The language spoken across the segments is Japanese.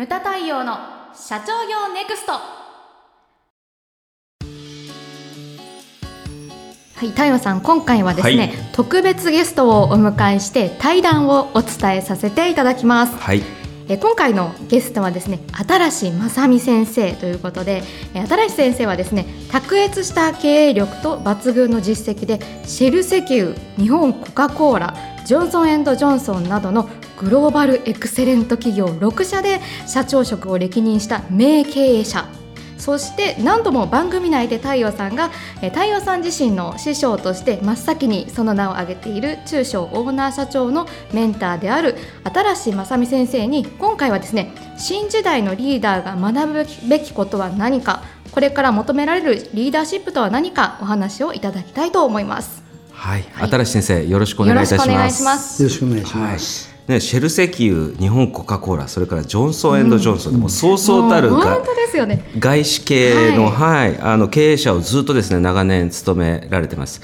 ムタ太陽の社長業ネクスト。はい、太陽さん今回はですね、はい。特別ゲストをお迎えして対談をお伝えさせていただきます。はい。え今回のゲストはですね新正美先生ということでえ新先生はですね卓越した経営力と抜群の実績でシェル石油日本コカ・コーラジョンソンジョンソンなどのグローバルエクセレント企業6社で社長職を歴任した名経営者。そして何度も番組内で太陽さんがえー太陽さん自身の師匠として真っ先にその名を挙げている中小オーナー社長のメンターである新正美先生に今回はですね新時代のリーダーが学ぶべきことは何かこれから求められるリーダーシップとは何かお話をいただきたいと思います。はい、はい新しい先生よろしくお願いいたします。よろしくお願いしますね、シェル石油日本コカ・コーラそれからジョンソンジョンソンでもそうそうたるがね。外資系の,、はいあの経営者をずっとですね長年務められてます。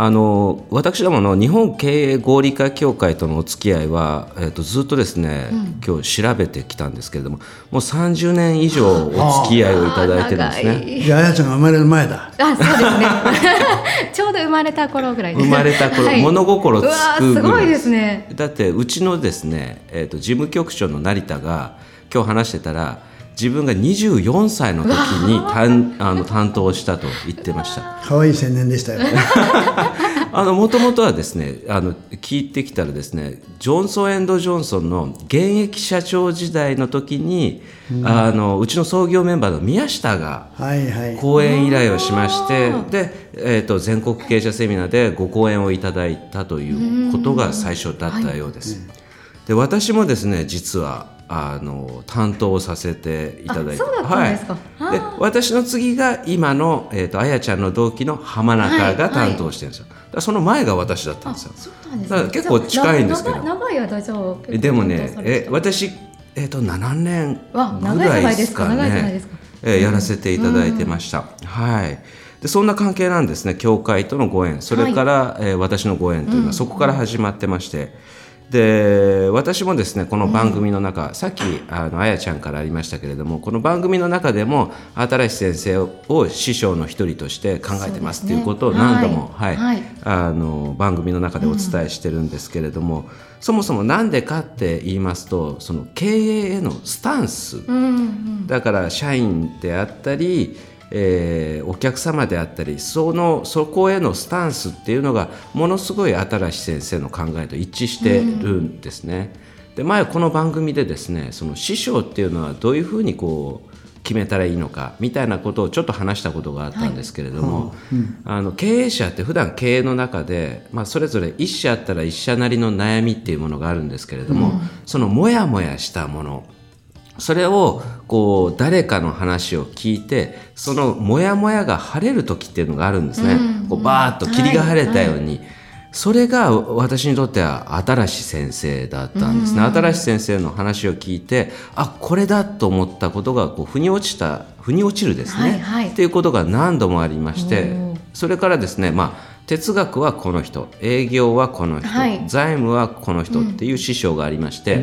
あの私どもの日本経営合理化協会とのお付き合いは、えっとずっとですね、今日調べてきたんですけれどももう30年以上お付き合いをいただいてるんですね。じゃあ、あやちゃんが生まれる前だ。あ、そうですね。ちょうど生まれた頃ぐらいです。生まれた頃、はい物心つくぐらいーすごいですね。だってうちのですね、えー、と事務局長の成田が今日話してたら自分が24歳の時に担あの担当したと言ってました可愛い青年でしたよ。あのもともとはですねあの聞いてきたらですねジョンソンジョンソンの現役社長時代の時に、あのうちの創業メンバーの宮下がはいはい。講演依頼をしましてで、えー、と全国経営者セミナーでご講演をいただいたということが最初だったようです。で私もですね実はあの担当させていただいて。はい、で私の次が今の、えー、とあやちゃんの同期の浜中が担当してるんですよ、だからその前が私だったんですよ。そうなんですだから結構近いんですけど。長長い間じゃあでもねえ私、えー、と7年ぐらいでですすか。ねえーやらせていただいてました、はい。でそんな関係なんですね教会とのご縁。それから、えー私のご縁というのはそこから始まってまして、で私もですねこの番組の中、さっきあのあやちゃんからありましたけれどもこの番組の中でも新先生を師匠の一人として考えてますっていうことを何度も、はい。はい。はい。あの番組の中でお伝えしてるんですけれども、そもそも何でかって言いますとその経営へのスタンス、うんうん。だから社員であったり、えーお客様であったりそのそこへのスタンスっていうのがものすごい新先生の考えと一致してるんですね。で前この番組でですねその師匠っていうのはどういうふうにこう決めたらいいのかみたいなことをちょっと話したことがあったんですけれども、あの経営者って普段経営の中で、まあ、それぞれ一社あったら一社なりの悩みっていうものがあるんですけれども、そのモヤモヤしたものそれをこう誰かの話を聞いてそのモヤモヤが晴れる時っていうのがあるんですね、こうバーッと霧が晴れたように、それが私にとっては新しい先生だったんですね、新しい先生の話を聞いてあこれだと思ったことがこう腑に落ちた腑に落ちるですね、はいはい。っていうことが何度もありましてそれからですねまあ哲学はこの人営業はこの人、はい。財務はこの人っていう師匠がありまして、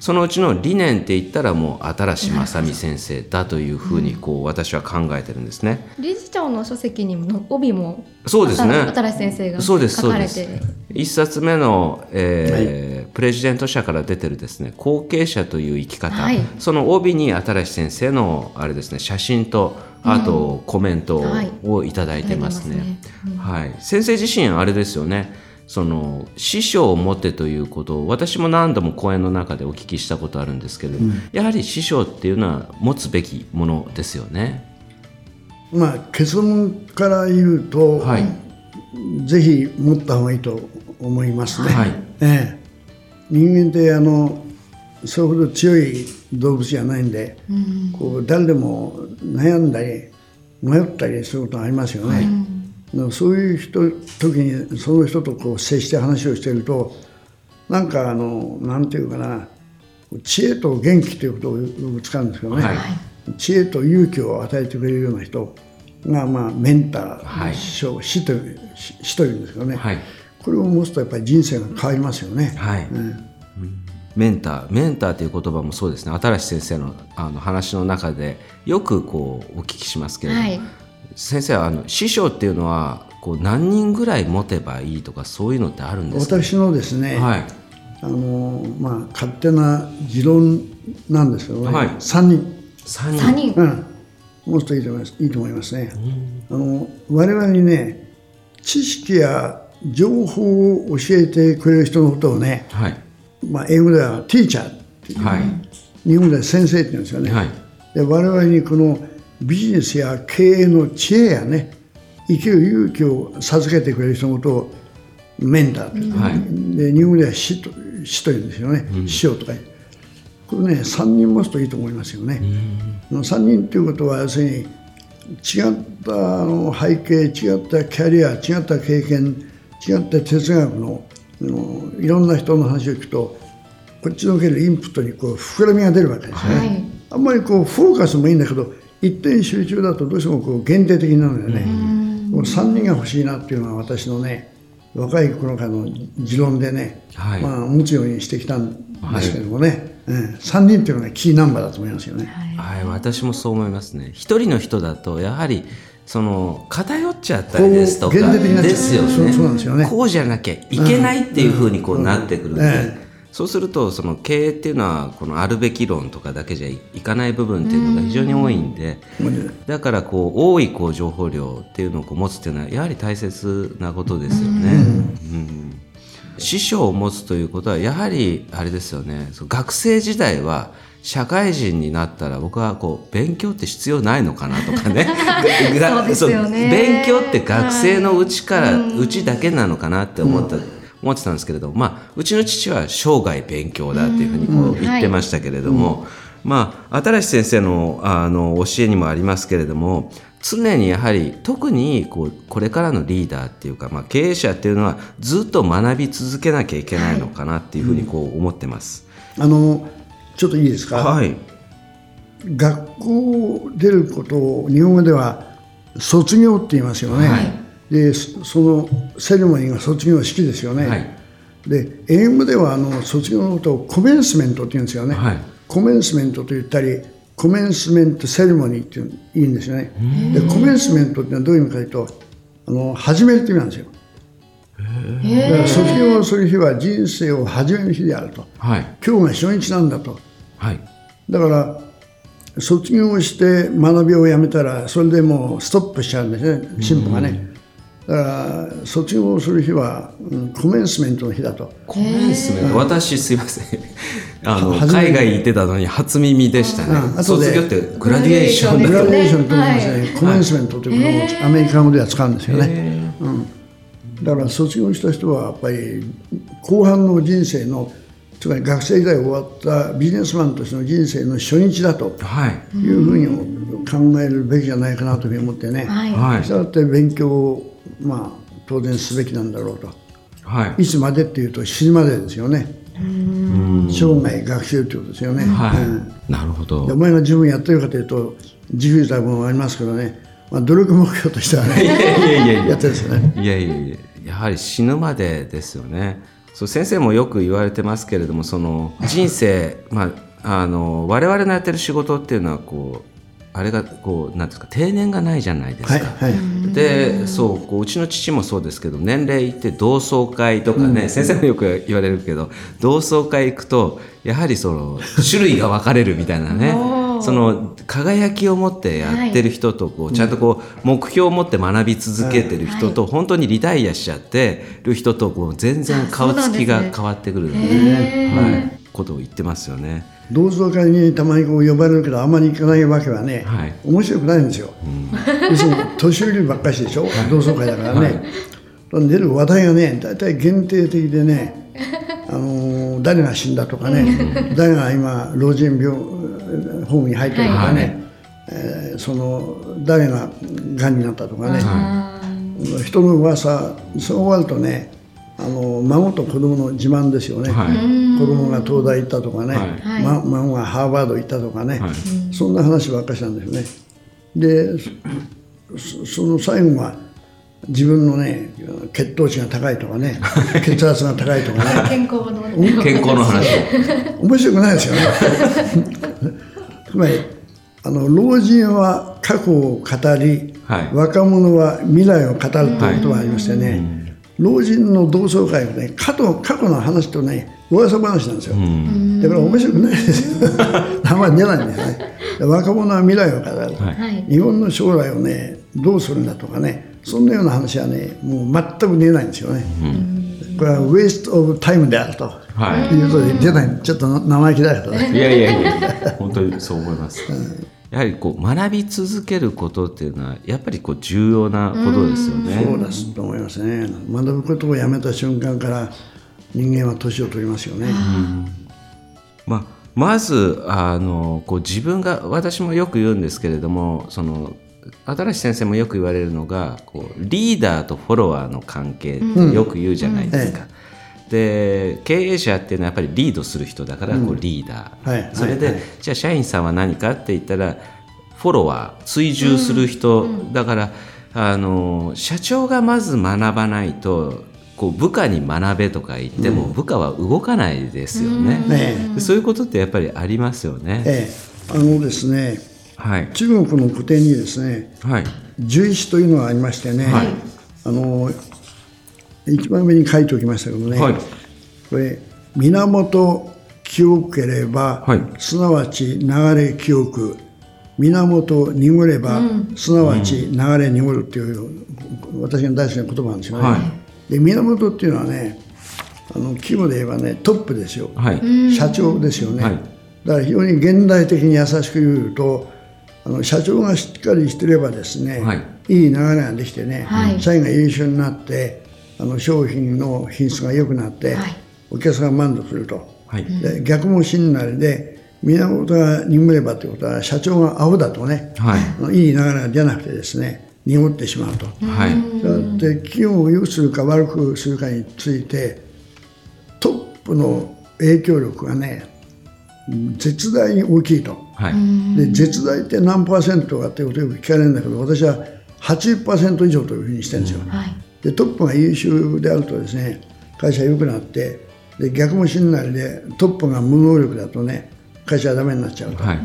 そのうちの理念って言ったらもう新し正美先生だというふうにこう私は考えてるんですね。理事長の書籍にも帯もそうですね。新しい先生がそうです書そうです。かれて。一冊目の、えープレジデント社から出てるですね後継者という生き方、はい。その帯に新しい先生のあれですね写真とあとコメントはい。をいただいてますね。はい、先生自身あれですよね。その師匠を持てということを私も何度も講演の中でお聞きしたことあるんですけれども、やはり師匠っていうのは持つべきものですよね。まあ、結論から言うと、はい。ぜひ持った方がいいと思いますね。はい。ええ。人間ってあのそれほど強い動物じゃないんで、こう誰でも悩んだり迷ったりすることがありますよね。でもそういう人時にその人とこう接して話をしているとなんかあのなんていうかな知恵と元気ということをよく使うんですけどね、はい。知恵と勇気を与えてくれるような人が、まあ、メンター、はい。師匠師と師というんですけどね、はい。これを持つとやっぱり人生が変わりますよね。はい。うんメンターメンターという言葉もそうですね。新しい先生のあの話の中でよくこうお聞きしますけれども、はい。先生はあの師匠っていうのはこう何人ぐらい持てばいいとかそういうのってあるんですか、私のですね、はい。あのまあ勝手な持論なんですけどね、はい。3人、3人。3人。うん、もうちょっといいと思います。いいと思いますね。あの我々にね知識や情報を教えてくれる人のことをね、はいまあ、英語ではティーチャーっていう、はい。日本では先生って言うんですよね。はい。で我々にこのビジネスや経営の知恵やね生きる勇気を授けてくれる人のことをメンターという、はい。で日本では師と師というんですよね、師匠とか。これね3人持つといいと思いますよね。3人ということは要するに違ったあの背景違ったキャリア違った経験違った哲学のあのいろんな人の話を聞くとこっちの受けるインプットにこう膨らみが出るわけですね。はい。あんまりこうフォーカスもいいんだけど一点集中だとどうしてもこう限定的なのよね。この3人が欲しいなっていうのは私のね若い頃からの持論でね、はい。まあ、持つようにしてきたんですけどもね、うん、3人っていうのがキーナンバーだと思いますよね。はい、私もそう思いますね。一人の人だとやはりその偏っちゃったりですとかですよね。そうそうなんですよね。こうじゃなきゃいけないっていうふうにこうなってくるんで、えそうするとその経営っていうのはこのあるべき論とかだけじゃいかない部分っていうのが非常に多いんで。だからこう多いこう情報量っていうのをこう持つっていうのはやはり大切なことですよね。うん。師匠を持つということはやはりあれですよね。学生時代は社会人になったら僕はこう勉強って必要ないのかなとかね。がそうですよね。勉強って学生のうちから、うちだけなのかなって思った、思ってたんですけれどまあうちの父は生涯勉強だっていうふうにこう言ってましたけれども、まあ新先生のあの教えにもありますけれども常にやはり特にこうこれからのリーダーっていうか、まあ、経営者っていうのはずっと学び続けなきゃいけないのかなっていうふうにこう思ってます。あのちょっといいですか、はい、学校出ることを日本語では卒業って言いますよね、はい。でそそのセレモニーが卒業式ですよね、はい。で英語ではあの卒業のことをコメンスメントって言うんですよね、はい。コメンスメントと言ったりコメンスメントセレモニーって言うんですよね。でコメンスメントってのはどういう意味かというとあの始めるって意味なんですよ。だから卒業する日は人生を始める日であると。はい。今日が初日なんだとはい。だから卒業して学びをやめたらそれでもうストップしちゃうんですね。進歩がね、だから卒業する日は、うんコメンスメントの日だと。コメンスメント。私すいません。あの海外行ってたのに初耳でしたね、うん卒業ってグラデュエーションググラデラデーションーションと言いますね、はい。コメンスメントというものをアメリカ語では使うんですよね、うん、だから卒業した人はやっぱり後半の人生のつまり学生時代終わったビジネスマンとしての人生の初日だとはい。いうふうに考えるべきじゃないかなというふうに思ってね、はい。はい。したがって勉強を、まあ、当然すべきなんだろうと。はい。いつまでっていうと死ぬまでですよね。生涯学習ということですよね、はい、うん。なるほど。でお前が自分やってるかというと自負した部分はありますけどね、まあ、努力目標としてはねいやいやいやいや。やってるんですよね。いやいやいややはり死ぬまでですよねそう先生もよく言われてますけれどもその人生、まあ、あの我々のやってる仕事っていうのはこうあれがこうなんですか定年がないじゃないですか。はいはい。でそうこううちの父もそうですけど年齢いって同窓会とかね、先生もよく言われるけど同窓会行くとやはりその種類が分かれるみたいなね その輝きを持ってやってる人とこうちゃんとこう目標を持って学び続けてる人と本当にリタイアしちゃってる人とこう全然顔つきが変わってくるんではい、ことを言ってますよね。同窓会にたまにこう呼ばれるけどあまり行かないわけはね、はい。面白くないんですよ、要するに年寄りばっかしでしょ、同窓会だからね、出る話題がね大体限定的でね、あのー誰が死んだとかね、誰が今老人病ホームに入ってるとかね、えーその誰ががんになったとかね、人の噂そう終わるとねあの孫と子供の自慢ですよね、はい。子供が東大行ったとかね、はい。ま孫がハーバード行ったとかね、はい。そんな話ばっかしなんですよね。でそその最後は自分のね血糖値が高いとかね血圧が高いとかね。健康の健康の話。面白くないですよね。つまりあの老人は過去を語り、はい。若者は未来を語るということがありましてね、老人の同窓会はね過去過去の話とね噂話なんですよ、だから面白くないですよ。あんまり出ないんですね。若者は未来を語る、はい。日本の将来をねどうするんだとかねそんなような話はねもう全く出ないんですよね、これはウェイスト・オブ・タイムであると、はい。いうことで出ないちょっと生意気だけどね。いやいやいや本当にそう思います、やはりこう学び続けることっていうのはやっぱりこう重要なことですよね、そうだと思いますね。学ぶことをやめた瞬間から人間は年を取りますよね、まあ、まずあのこう自分が私もよく言うんですけれどもその新先生もよく言われるのがこうリーダーとフォロワーの関係ってよく言うじゃないですか。で経営者っていうのはやっぱりリードする人だからこうリーダー、はい。それで、はい。はいじゃあ社員さんは何かって言ったらフォロワー追従する人、だからあの社長がまず学ばないとこう部下に学べとか言っても、部下は動かないですよね。ねそういうことってやっぱりありますよね。ええ。あのですねはい。中国の古典にですねはい。十一というのがありましてね、はい。あの一番上に書いておきましたけどね、はい。これ源清ければ、はい。すなわち流れ清く源濁れば、すなわち流れ濁るっていう、私が大好きな言葉なんですよね、はい。で源っていうのはねあの規模で言えばねトップですよ、はい。社長ですよね、はい。だから非常に現代的に優しく言うとあの社長がしっかりしてればですね、はいい、い流れができてね、はい社員が優秀になってあの商品の品質が良くなって、はいお客さんが満足すると、はい。で逆も真なりで源が濁ればということは社長が青だとね、はい。あのいい流れが出なくてですね濁ってしまうと。はい。だって企業を良くするか悪くするかについてトップの影響力がね絶大に大きいと。はい。で絶大って何パーセントかっていうことをよく聞かれるんだけど私は80%以上というふうにしてるんですよ。はいでトップが優秀であるとですね会社が良くなってで逆も真なりでトップが無能力だとね会社はダメになっちゃうと。はい。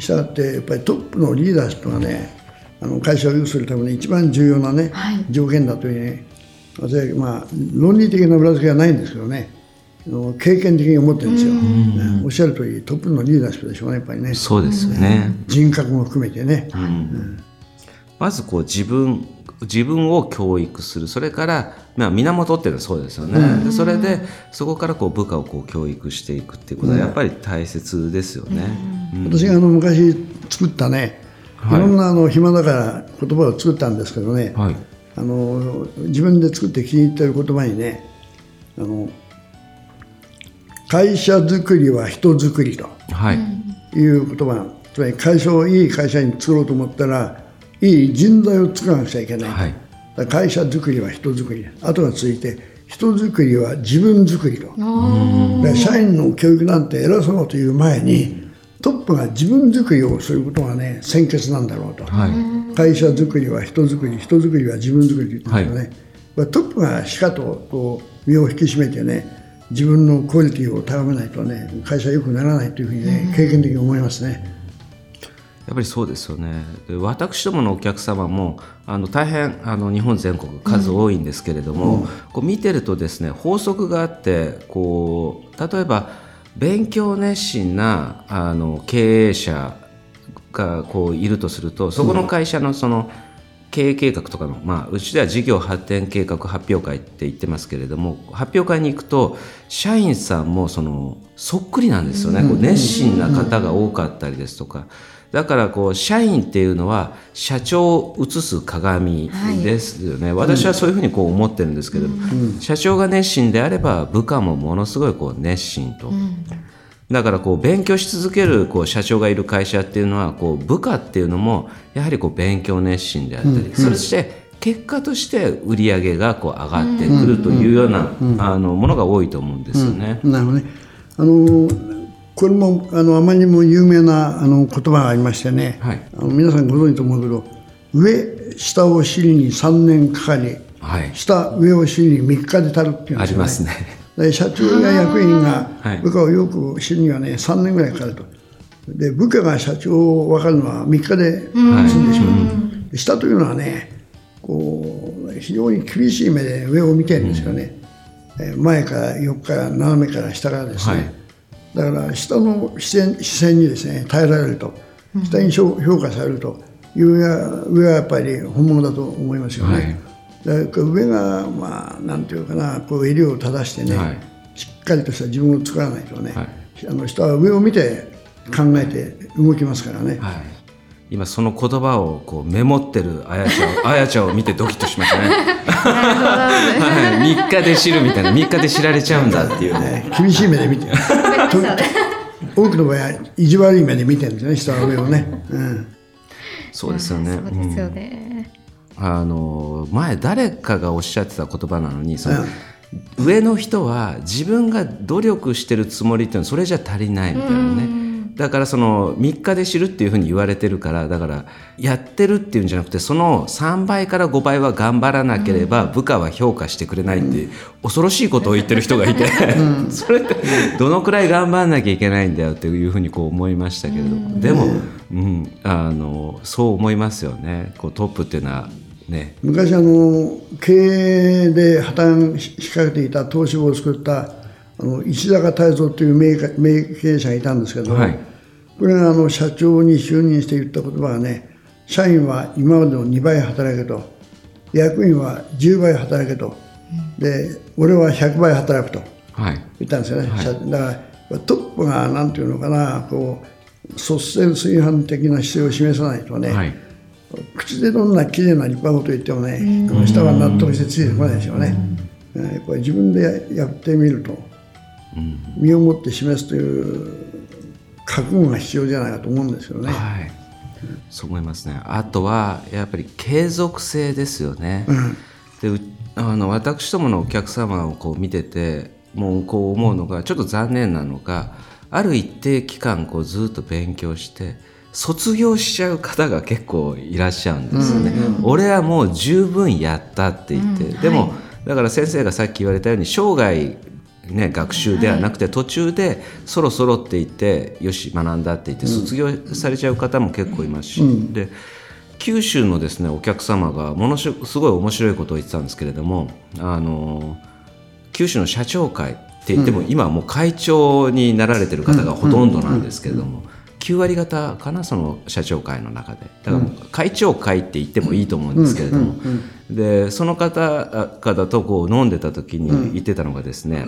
したがってやっぱりトップのリーダーシップがねあの会社を良くするために一番重要なね、はい条件だというね私はまあ論理的な裏付けはないんですけどね経験的に思ってるんですよ、ね。おっしゃる通りトップのリーダーシップでしょうねやっぱりね。そうですよね。人格も含めてね、まずこう自分自分を教育する。それから、まあ、源っていうのはそうですよね、でそれでそこからこう部下をこう教育していくっていうことはやっぱり大切ですよね。うん。私があの昔作ったねい。ろんなあの暇だから言葉を作ったんですけどね、はい。あの自分で作って気に入ってる言葉にねあの会社づくりは人づくりとはい。いう言葉つまり会社をいい会社に作ろうと思ったらいい人材を作らなくちゃいけない、はい。だから会社づくりは人づくり。後がついて人づくりは自分づくりと。社員の教育なんて偉そうという前にトップが自分づくりをすることがね先決なんだろうと、はい。会社づくりは人づくり人づくりは自分づくりって言うんですよね、これトップがしかとこう身を引き締めてね自分のクオリティを高めないとね会社は良くならないというふうにね経験的に思いますね。やっぱりそうですよね。で私どものお客様もあの大変あの日本全国数多いんですけれども、こう見てるとですね法則があってこう例えば勉強熱心なあの経営者がこういるとするとそこの会社のその経営計画とかの、まあ、うちでは事業発展計画発表会って言ってますけれども発表会に行くと社員さんもそのそっくりなんですよね、こう熱心な方が多かったりですとか。だからこう社員っていうのは社長を映す鏡ですよね、私はそういうふうにこう思ってるんですけど、社長が熱心であれば部下もものすごいこう熱心と、だからこう勉強し続けるこう社長がいる会社っていうのはこう部下っていうのもやはりこう勉強熱心であったり、そして結果として売り上げがこう上がってくるというような、あのものが多いと思うんですよね。なるほどね。あのこれもあのあまりにも有名なあの言葉がありましてね、はいあの皆さんご存知と思うけど上下を知りに3年かかり、はい、下上を知りに3日で足るっていうんですよね。ありますね。社長や役員が部下をよく知るにはね3年ぐらいかかると。で部下が社長を分かるのは3日で済んでしまう。下というのはねこう非常に厳しい目で上を見てるんですよね。うん、前から横から斜めから下からですね。はい、だから下の視線視線にですね耐えられると下に評価されるという上はやっぱり本物だと思いますよね。はい、上がまあなんていうかなこう襟を正してね、はい、しっかりとした自分を作らないとね、はい、あの下は上を見て考えて動きますからね。今その言葉をこうメモってるあやちゃん あやちゃんを見てドキッとしましたね。はい、3日で知るみたいな3日で知られちゃうんだっていうね。厳しい目で見て。多くの場合は意地悪い目で見てるんですよね下は上をね。うんそうですよね。そうですよね。うん、あの前誰かがおっしゃってた言葉なのにその、うん、上の人は自分が努力してるつもりっていうのはそれじゃ足りないみたいなね。だからその3日で知るっていうふうに言われてるからだからやってるっていうんじゃなくてその3倍から5倍は頑張らなければ部下は評価してくれないって恐ろしいことを言ってる人がいて それってどのくらい頑張らなきゃいけないんだよっていうふうにこう思いましたけれども。でも、うん、あのそう思いますよね。こうトップっていうのはね、昔あの経営で破綻しかけていた東芝を作ったあの石坂泰造という名名経営者がいたんですけど、はい、これがあの社長に就任して言った言葉がね社員は今までの2倍働けと役員は10倍働けとで俺は100倍働くと言ったんですよね、はい、だからトップが何て言うのかなこう率先炊飯的な姿勢を示さないとね、はい、口でどんな綺麗な立派なこと言ってもねこの人は納得してついてこないですよね。やっぱり自分でやってみると身をもって示すという覚悟が必要じゃないかと思うんですよね。はい、そう思いますね。あとはやっぱり継続性ですよね。うん、であの私どものお客様をこう見ててもうこう思うのがちょっと残念なのがある一定期間こうずっと勉強して卒業しちゃう方が結構いらっしゃるんですよね。うんうん、俺はもう十分やったって言って、うん、でも、はい、だから先生がさっき言われたように生涯ね、学習ではなくて途中でそろそろって言ってよし学んだって言って卒業されちゃう方も結構いますし、うん、で九州のですねお客様がものすごい面白いことを言ってたんですけれどもあの九州の社長会って言っても、今はもう会長になられてる方がほとんどなんですけれども。9割方かなその社長会の中で。だから会長会って言ってもいいと思うんですけれども、でその方々とこう飲んでた時に言ってたのがですね、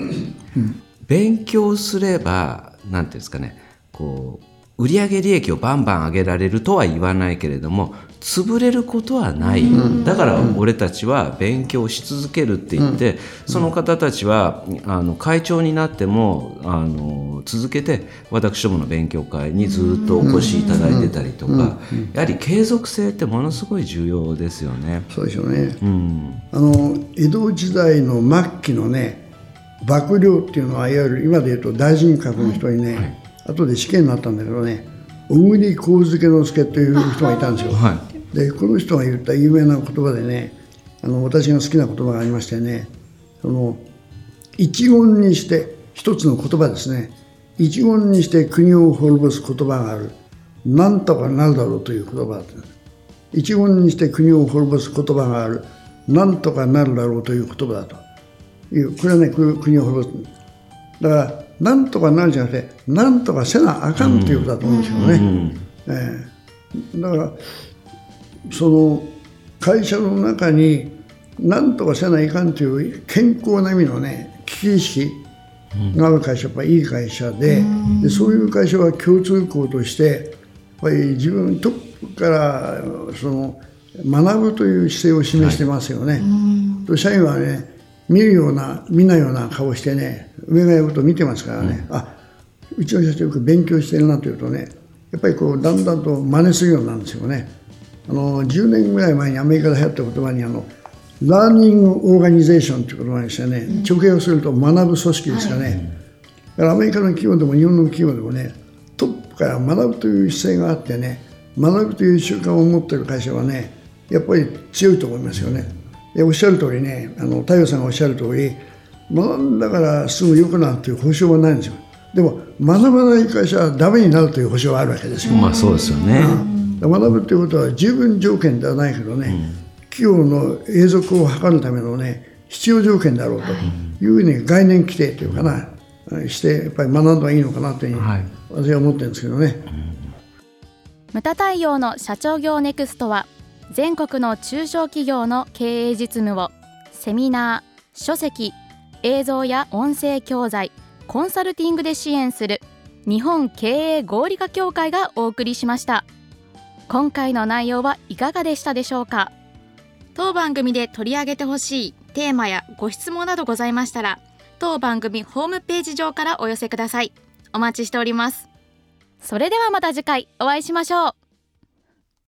勉強すれば何ていうんですかねこう売上利益をバンバン上げられるとは言わないけれども潰れることはない、だから俺たちは勉強し続けるって言って、その方たちはあの会長になってもあの続けて私どもの勉強会にずっとお越しいただいてたりとか、やはり継続性ってものすごい重要ですよね。そうでしょうね、うん、あの江戸時代の末期のね幕僚っていうのはいわゆる今で言うと大臣格の人にね、はい、後で死刑になったんだけどね小栗幸助之助という人がいたんですよ。はい。でこの人が言った有名な言葉でねあの私が好きな言葉がありましてねその一言にして一つの言葉ですね。一言にして国を滅ぼす言葉がある。なんとかなるだろうという言葉だった一言にして国を滅ぼす言葉がある。なんとかなるだろうという言葉だと。いうこれはね国を滅ぼす。だからなんとかなるじゃなくてなんとかせなあかんということだと思うんですよね、うんうん、えー、だからその会社の中に何とかせないかんという健康な意味のね危機意識がある会社はやっぱいい会社ででそういう会社は共通項としてやっぱり自分トップからその学ぶという姿勢を示してますよね。と社員はね見るような見ないような顔してね上がやること見てますからね、うん、あうちの社長よく勉強してるなというとねやっぱりこうだんだんと真似するようになるんですよね。あの10年ぐらい前にアメリカで流行った言葉にあのラーニングオーガニゼーションという言葉にしてね、直訳をすると学ぶ組織ですかね、はい、だからアメリカの企業でも日本の企業でもねトップから学ぶという姿勢があってね学ぶという習慣を持っている会社はねやっぱり強いと思いますよね。でおっしゃる通りねあの太陽さんがおっしゃる通り学んだからすぐ良くなるという保証はないんですよ。でも学ばない会社はダメになるという保証はあるわけですよ。まあそうですよね。学ぶということは十分条件ではないけどね、うん、企業の永続を図るためのね必要条件だろうというふうに概念規定というかな、してやっぱり学んだ方がいいのかなというふうに私は思ってるんですけどね。ムタ太陽の社長業ネクストは全国の中小企業の経営実務をセミナー、書籍、映像や音声教材、コンサルティングで支援する日本経営合理化協会がお送りしました。今回の内容はいかがでしたでしょうか？当番組で取り上げてほしいテーマやご質問などございましたら当番組ホームページ上からお寄せください。お待ちしております。それではまた次回お会いしましょう。